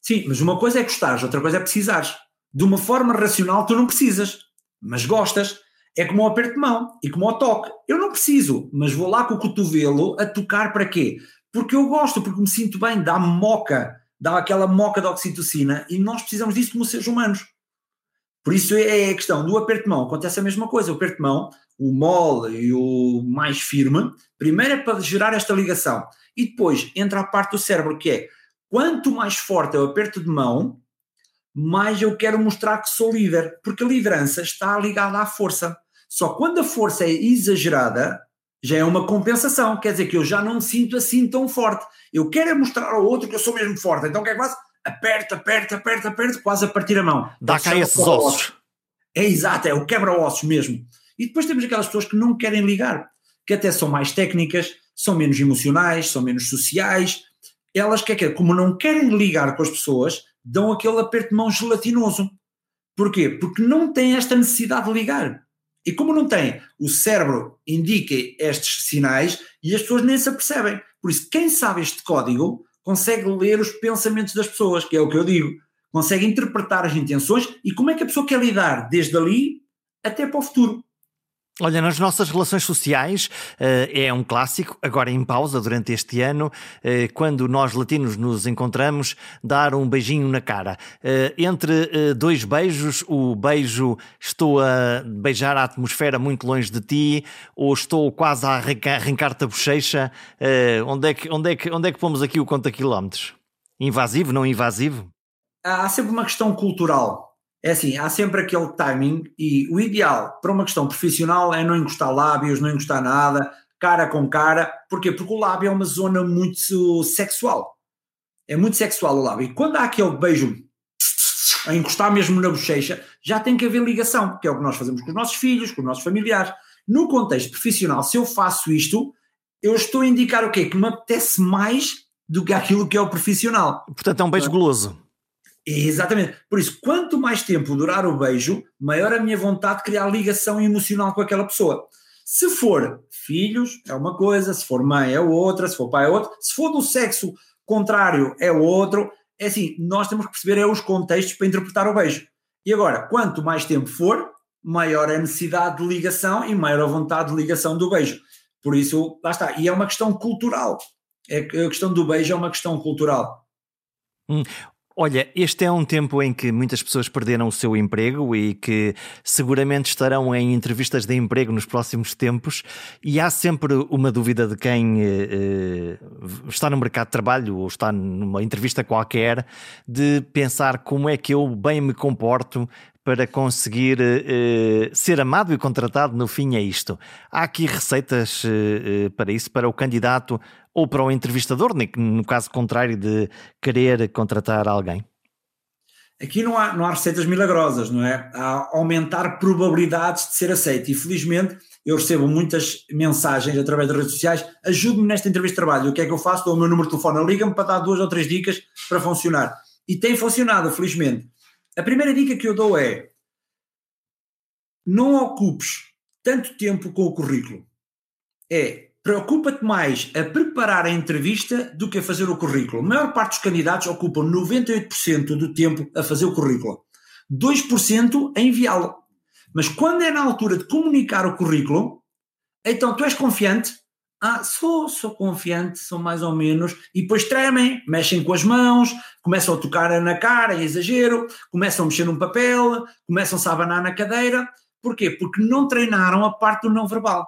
Sim, mas uma coisa é gostares, outra coisa é precisares de uma forma racional tu não precisas, mas gostas. É como o aperto de mão e como o toque. Eu não preciso, mas vou lá com o cotovelo a tocar para quê? Porque eu gosto, porque me sinto bem, dá moca, dá aquela moca de oxitocina e nós precisamos disso como seres humanos. Por isso é a questão do aperto de mão. Acontece a mesma coisa. O aperto de mão, o mole e o mais firme, primeiro é para gerar esta ligação. E depois entra a parte do cérebro que é quanto mais forte é o aperto de mão, mais eu quero mostrar que sou líder, porque a liderança está ligada à força. Só quando a força é exagerada, já é uma compensação, quer dizer que eu já não me sinto assim tão forte. Eu quero é mostrar ao outro que eu sou mesmo forte, então o que é que faço? Aperta, aperta, aperta, aperta, quase a partir a mão.
Dá cá esses ossos.
É exato, é o quebra-ossos mesmo. E depois temos aquelas pessoas que não querem ligar, que até são mais técnicas, são menos emocionais, são menos sociais. Elas, que é como não querem ligar com as pessoas, dão aquele aperto de mão gelatinoso. Porquê? Porque não têm esta necessidade de ligar. E como não tem, o cérebro indica estes sinais e as pessoas nem se apercebem. Por isso, quem sabe este código consegue ler os pensamentos das pessoas, que é o que eu digo. Consegue interpretar as intenções e como é que a pessoa quer lidar desde ali até para o futuro.
Olha, nas nossas relações sociais uh, é um clássico, agora em pausa durante este ano, uh, quando nós latinos nos encontramos, dar um beijinho na cara. Uh, entre dois beijos, o beijo estou a beijar a atmosfera muito longe de ti, ou estou quase a arrancar-te a bochecha. onde, é que, onde, é que, onde é que pomos aqui o conta quilómetros? Invasivo, não invasivo?
Há sempre uma questão cultural é assim, há sempre aquele timing e o ideal para uma questão profissional é não encostar lábios, não encostar nada, cara com cara. Porquê? Porque o lábio é uma zona muito sexual. É muito sexual o lábio. E quando há aquele beijo a encostar mesmo na bochecha, já tem que haver ligação, que é o que nós fazemos com os nossos filhos, com os nossos familiares. No contexto profissional, se eu faço isto, eu estou a indicar o quê? Que me apetece mais do que aquilo que é o profissional.
Portanto, é um beijo goloso.
Exatamente. Por isso, quanto mais tempo durar o beijo, maior a minha vontade de criar ligação emocional com aquela pessoa. Se for filhos, é uma coisa, se for mãe, é outra, se for pai, é outra, se for do sexo contrário, é outro. É assim, nós temos que perceber é os contextos para interpretar o beijo. E agora, quanto mais tempo for, maior é a necessidade de ligação e maior a vontade de ligação do beijo. Por isso, lá está. E é uma questão cultural. É, a questão do beijo é uma questão cultural.
Hum. Olha, este é um tempo em que muitas pessoas perderam o seu emprego e que seguramente estarão em entrevistas de emprego nos próximos tempos, e há sempre uma dúvida de quem eh, eh, está no mercado de trabalho ou está numa entrevista qualquer, de pensar como é que eu bem me comporto para conseguir eh, ser amado e contratado, no fim é isto. Há aqui receitas eh, para isso, para o candidato ou para o entrevistador, no caso contrário de querer contratar alguém?
Aqui não há, não há receitas milagrosas, não é? Há aumentar probabilidades de ser aceito. E felizmente eu recebo muitas mensagens através das redes sociais: ajude-me nesta entrevista de trabalho. O que é que eu faço? Dou o meu número de telefone, liga-me para dar duas ou três dicas para funcionar. E tem funcionado, felizmente. A primeira dica que eu dou é: não ocupes tanto tempo com o currículo. É preocupa-te mais a preparar a entrevista do que a fazer o currículo. A maior parte dos candidatos ocupam 98% do tempo a fazer o currículo, 2% a enviá-lo. Mas quando é na altura de comunicar o currículo, então tu és confiante? Ah, sou, sou confiante, sou mais ou menos. E depois tremem, mexem com as mãos, começam a tocar na cara, é exagero, começam a mexer num papel, começam-se a abanar na cadeira. Porquê? Porque não treinaram a parte do não verbal.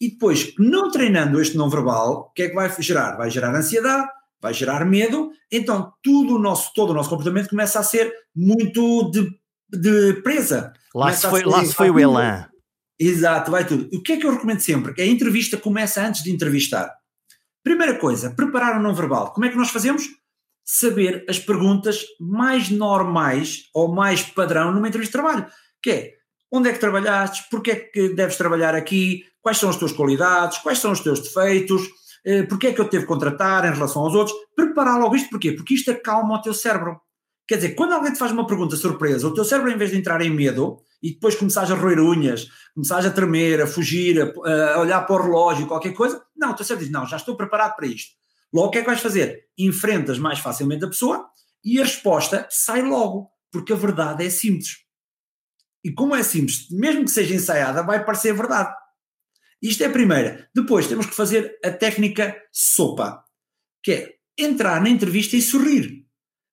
E depois, não treinando este não verbal, o que é que vai gerar? Vai gerar ansiedade, vai gerar medo, então tudo o nosso, todo o nosso comportamento começa a ser muito de, de presa.
Lá se foi, lá se foi o elan.
Exato, vai tudo. O que é que eu recomendo sempre? Que a entrevista começa antes de entrevistar. Primeira coisa, preparar o não verbal. Como é que nós fazemos? Saber as perguntas mais normais ou mais padrão numa entrevista de trabalho. Que é, onde é que trabalhaste? Porquê é que deves trabalhar aqui? quais são as tuas qualidades, quais são os teus defeitos, eh, porque é que eu teve que contratar em relação aos outros, preparar logo isto, porquê? Porque isto acalma o teu cérebro. Quer dizer, quando alguém te faz uma pergunta surpresa, o teu cérebro, em vez de entrar em medo e depois começares a roer unhas, começares a tremer, a fugir, a, a olhar para o relógio, qualquer coisa, não, o teu diz: Não, já estou preparado para isto. Logo, o que é que vais fazer? Enfrentas mais facilmente a pessoa e a resposta sai logo, porque a verdade é simples. E como é simples, mesmo que seja ensaiada, vai parecer verdade. Isto é a primeira. Depois temos que fazer a técnica sopa, que é entrar na entrevista e sorrir.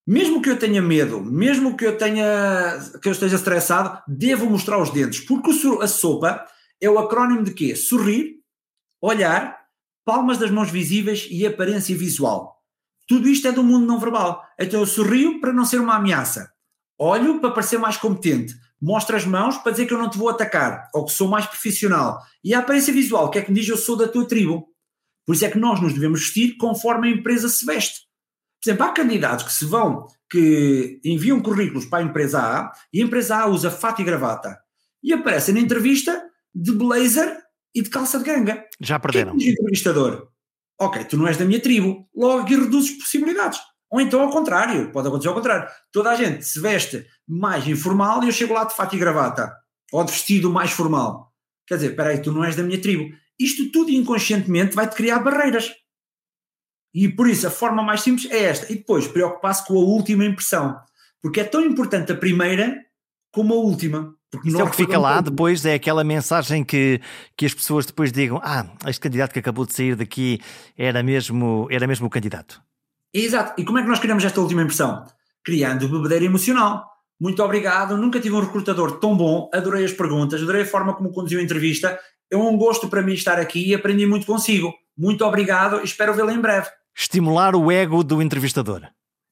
Mesmo que eu tenha medo, mesmo que eu tenha que eu esteja estressado, devo mostrar os dentes, porque a sopa é o acrónimo de quê? Sorrir, olhar, palmas das mãos visíveis e aparência visual. Tudo isto é do mundo não verbal. Então eu sorrio para não ser uma ameaça. Olho para parecer mais competente mostra as mãos para dizer que eu não te vou atacar, ou que sou mais profissional. E a aparência visual, que é que me diz eu sou da tua tribo. Por isso é que nós nos devemos vestir conforme a empresa se veste. Por exemplo, há candidatos que se vão, que enviam currículos para a empresa A, e a empresa A usa fato e gravata. E aparecem na entrevista de blazer e de calça de ganga.
Já perderam.
Quem é entrevistador? Ok, tu não és da minha tribo. Logo aqui reduzes possibilidades. Ou então ao contrário, pode acontecer ao contrário. Toda a gente se veste mais informal e eu chego lá de fato e gravata. Ou de vestido mais formal. Quer dizer, espera aí, tu não és da minha tribo. Isto tudo inconscientemente vai-te criar barreiras. E por isso a forma mais simples é esta. E depois preocupar-se com a última impressão. Porque é tão importante a primeira como a última.
Porque Isso é o que fica lá, depois é aquela mensagem que, que as pessoas depois digam: Ah, este candidato que acabou de sair daqui era mesmo, era mesmo o candidato.
Exato. E como é que nós criamos esta última impressão? Criando bebedeira emocional. Muito obrigado, nunca tive um recrutador tão bom, adorei as perguntas, adorei a forma como conduziu a entrevista. É um gosto para mim estar aqui e aprendi muito consigo. Muito obrigado e espero vê-lo em breve.
Estimular o ego do entrevistador.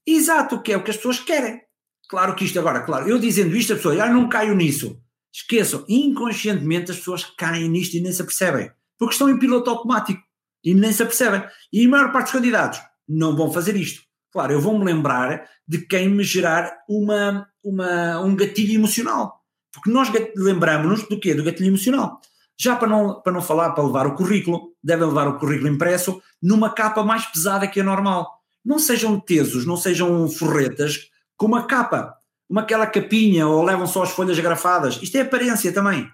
Exato, que é o que as pessoas querem. Claro que isto agora, claro, eu dizendo isto, as pessoas, ah, não caio nisso. Esqueçam, inconscientemente as pessoas caem nisto e nem se apercebem. Porque estão em piloto automático e nem se apercebem. E a maior parte dos candidatos não vão fazer isto. Claro, eu vou-me lembrar de quem me gerar uma, uma, um gatilho emocional. Porque nós lembramos-nos do quê? Do gatilho emocional. Já para não, para não falar, para levar o currículo, devem levar o currículo impresso numa capa mais pesada que a normal. Não sejam tesos, não sejam forretas com uma capa, uma aquela capinha, ou levam só as folhas grafadas. Isto é aparência também.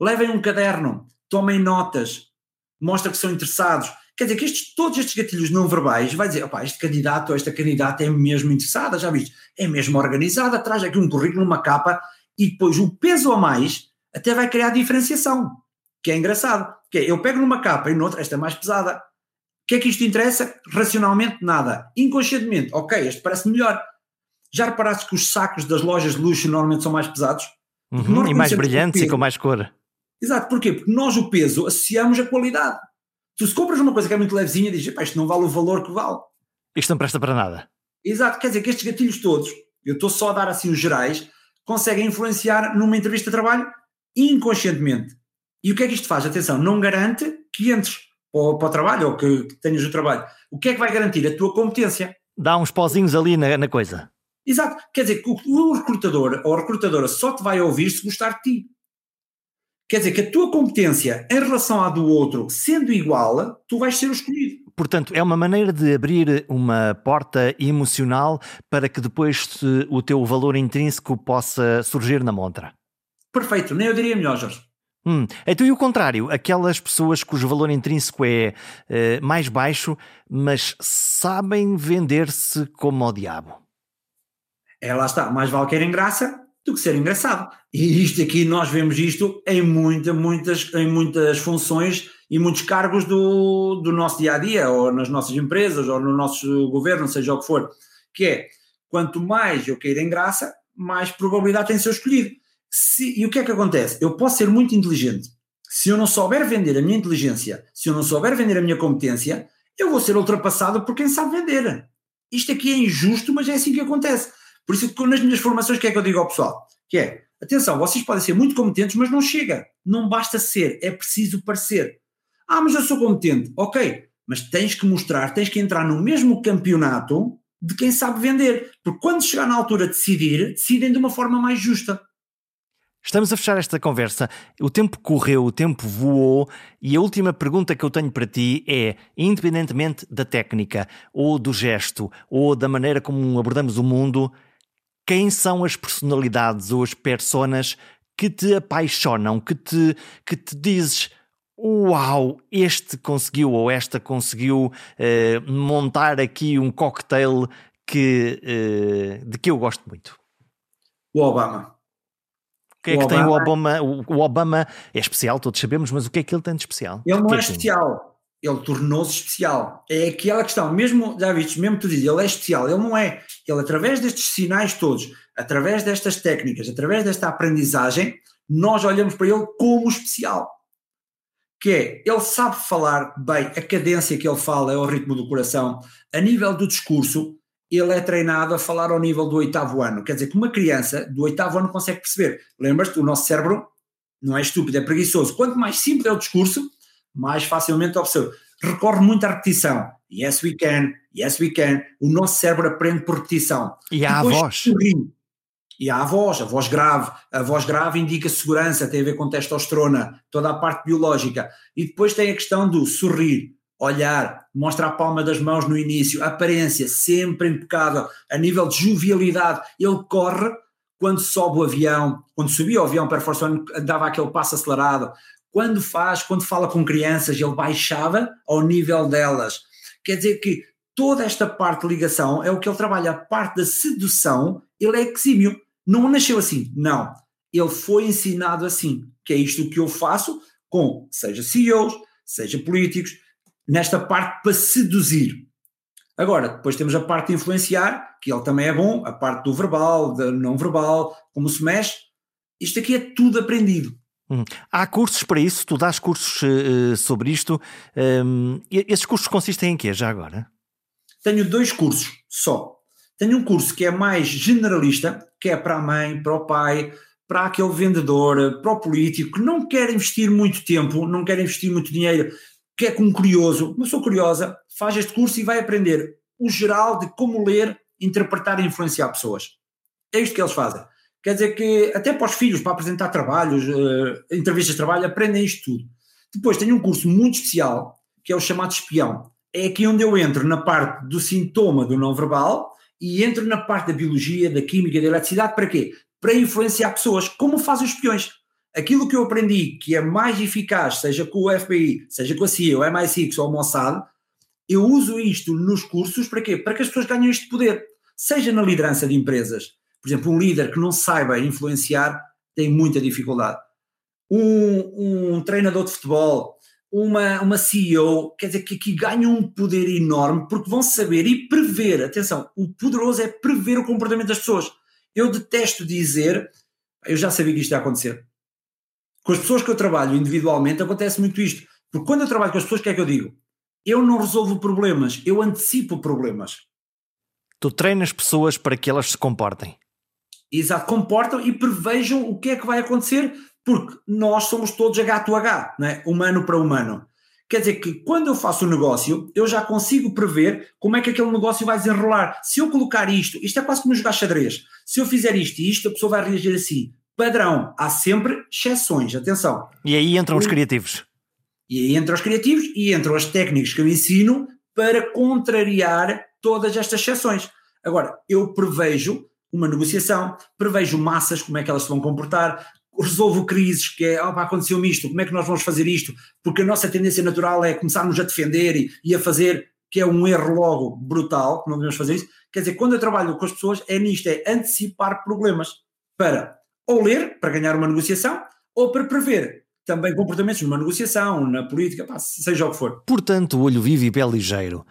Levem um caderno, tomem notas, mostra que são interessados. Quer dizer que estes, todos estes gatilhos não verbais vai dizer, opá, este candidato ou esta candidata é mesmo interessada, já viste? É mesmo organizada, traz aqui um currículo, uma capa, e depois o peso a mais até vai criar diferenciação, que é engraçado. Que é, eu pego numa capa e noutra, esta é mais pesada. O que é que isto interessa? Racionalmente, nada. Inconscientemente, ok, este parece melhor. Já reparaste que os sacos das lojas de luxo normalmente são mais pesados?
Uhum, e mais brilhantes e com mais cor.
Exato, porquê? Porque nós o peso associamos a qualidade. Tu se compras uma coisa que é muito levezinha, dizes, isto não vale o valor que vale.
Isto não presta para nada.
Exato, quer dizer que estes gatilhos todos, eu estou só a dar assim os gerais, conseguem influenciar numa entrevista de trabalho inconscientemente. E o que é que isto faz? Atenção, não garante que entres para o, para o trabalho ou que, que, tenhas o trabalho. O que é que vai garantir? A tua competência.
Dá uns pozinhos ali na, na coisa.
Exato. Quer dizer que o, o recrutador ou a recrutadora só te vai ouvir se gostar de ti. Quer dizer que a tua competência em relação à do outro, sendo igual, tu vais ser o escolhido.
Portanto, é uma maneira de abrir uma porta emocional para que depois o teu valor intrínseco possa surgir na montra.
Perfeito, nem eu diria melhor, Jorge.
Hum. Então, e o contrário, aquelas pessoas cujo valor intrínseco é uh, mais baixo, mas sabem vender-se como ao diabo.
É, lá está, mais vale querem graça do que ser engraçado. E isto aqui, nós vemos isto em, muita, muitas, em muitas funções e muitos cargos do, do nosso dia a dia, ou nas nossas empresas, ou no nosso governo, seja o que for. Que é, quanto mais eu queira em graça, mais probabilidade tem de ser escolhido. Se, e o que é que acontece? Eu posso ser muito inteligente. Se eu não souber vender a minha inteligência, se eu não souber vender a minha competência, eu vou ser ultrapassado por quem sabe vender. Isto aqui é injusto, mas é assim que acontece. Por isso que nas minhas formações, o que é que eu digo ao pessoal? Que é, atenção, vocês podem ser muito competentes, mas não chega. Não basta ser, é preciso parecer. Ah, mas eu sou competente. Ok, mas tens que mostrar, tens que entrar no mesmo campeonato de quem sabe vender. Porque quando chegar na altura de decidir, decidem de uma forma mais justa.
Estamos a fechar esta conversa. O tempo correu, o tempo voou e a última pergunta que eu tenho para ti é: independentemente da técnica, ou do gesto, ou da maneira como abordamos o mundo, quem são as personalidades ou as personas que te apaixonam, que te, que te dizes uau, este conseguiu ou esta conseguiu uh, montar aqui um cocktail que, uh, de que eu gosto muito?
O Obama.
O que é o que Obama, tem o Obama? O, Obama é especial, todos sabemos, mas o que é que ele tem de especial?
Ele não
é,
é especial ele tornou-se especial. É aquela questão, mesmo, já viste, mesmo tu dizes, ele é especial, ele não é. Ele, através destes sinais todos, através destas técnicas, através desta aprendizagem, nós olhamos para ele como especial. Que é, ele sabe falar bem, a cadência que ele fala é ao ritmo do coração. A nível do discurso, ele é treinado a falar ao nível do oitavo ano. Quer dizer que uma criança do oitavo ano consegue perceber. Lembras-te, o nosso cérebro não é estúpido, é preguiçoso. Quanto mais simples é o discurso, mais facilmente observa. Recorre muito à repetição. Yes, we can, yes, we can. O nosso cérebro aprende por repetição.
E há a voz.
E há a voz, a voz grave. A voz grave indica segurança, tem a ver com testosterona, toda a parte biológica. E depois tem a questão do sorrir, olhar, mostra a palma das mãos no início, aparência sempre impecável, a nível de jovialidade. Ele corre quando sobe o avião, quando subia o avião para Force One, dava aquele passo acelerado, quando faz, quando fala com crianças, ele baixava ao nível delas. Quer dizer que toda esta parte de ligação é o que ele trabalha, a parte da sedução, ele é exímio. Não nasceu assim, não. Ele foi ensinado assim, que é isto que eu faço com, seja CEOs, seja políticos, nesta parte para seduzir. Agora, depois temos a parte de influenciar, que ele também é bom, a parte do verbal, do não verbal, como se mexe. Isto aqui é tudo aprendido.
Hum. Há cursos para isso? Tu dás cursos uh, sobre isto? Um, esses cursos consistem em quê, já agora?
Tenho dois cursos só. Tenho um curso que é mais generalista, que é para a mãe, para o pai, para aquele vendedor, para o político, que não quer investir muito tempo, não quer investir muito dinheiro, que é como curioso, uma pessoa curiosa, faz este curso e vai aprender o geral de como ler, interpretar e influenciar pessoas. É isto que eles fazem. Quer dizer que até para os filhos, para apresentar trabalhos, uh, entrevistas de trabalho, aprendem isto tudo. Depois tenho um curso muito especial, que é o chamado espião. É aqui onde eu entro na parte do sintoma do não verbal e entro na parte da biologia, da química, da eletricidade, para quê? Para influenciar pessoas, como fazem os espiões. Aquilo que eu aprendi que é mais eficaz, seja com o FBI, seja com a CIA, o MI6 ou o Mossad, eu uso isto nos cursos para quê? Para que as pessoas ganhem este poder, seja na liderança de empresas, por exemplo, um líder que não saiba influenciar tem muita dificuldade. Um, um treinador de futebol, uma, uma CEO, quer dizer, que aqui ganham um poder enorme porque vão saber e prever, atenção, o poderoso é prever o comportamento das pessoas. Eu detesto dizer, eu já sabia que isto ia acontecer. Com as pessoas que eu trabalho individualmente acontece muito isto. Porque quando eu trabalho com as pessoas, o que é que eu digo? Eu não resolvo problemas, eu antecipo problemas.
Tu treinas pessoas para que elas se comportem.
Exato, comportam e prevejam o que é que vai acontecer, porque nós somos todos H to H, não é? humano para humano. Quer dizer que quando eu faço o um negócio, eu já consigo prever como é que aquele negócio vai desenrolar. Se eu colocar isto, isto é quase como jogar xadrez. Se eu fizer isto e isto, a pessoa vai reagir assim. Padrão, há sempre exceções, atenção.
E aí entram os criativos.
E aí entram os criativos e entram as técnicas que eu ensino para contrariar todas estas exceções. Agora, eu prevejo uma negociação, prevejo massas, como é que elas se vão comportar, resolvo crises, que é, opa, aconteceu-me isto, como é que nós vamos fazer isto? Porque a nossa tendência natural é começarmos a defender e, e a fazer, que é um erro logo brutal, não devemos fazer isso. Quer dizer, quando eu trabalho com as pessoas, é nisto, é antecipar problemas para ou ler, para ganhar uma negociação, ou para prever também comportamentos numa negociação, na política, pá, seja o que for.
Portanto, olho vivo e pé ligeiro.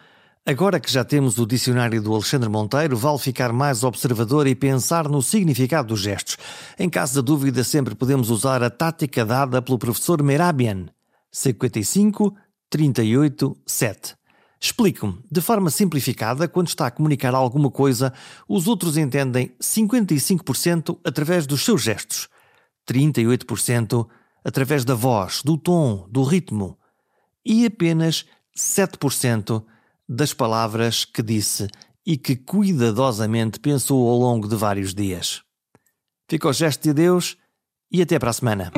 Agora que já temos o dicionário do Alexandre Monteiro, vale ficar mais observador e pensar no significado dos gestos. Em caso de dúvida, sempre podemos usar a tática dada pelo professor Merabian. 55 38 7. Explico-me, de forma simplificada, quando está a comunicar alguma coisa, os outros entendem 55% através dos seus gestos, 38% através da voz, do tom, do ritmo e apenas 7% das palavras que disse e que cuidadosamente pensou ao longo de vários dias. Fica o gesto de Deus e até para a semana.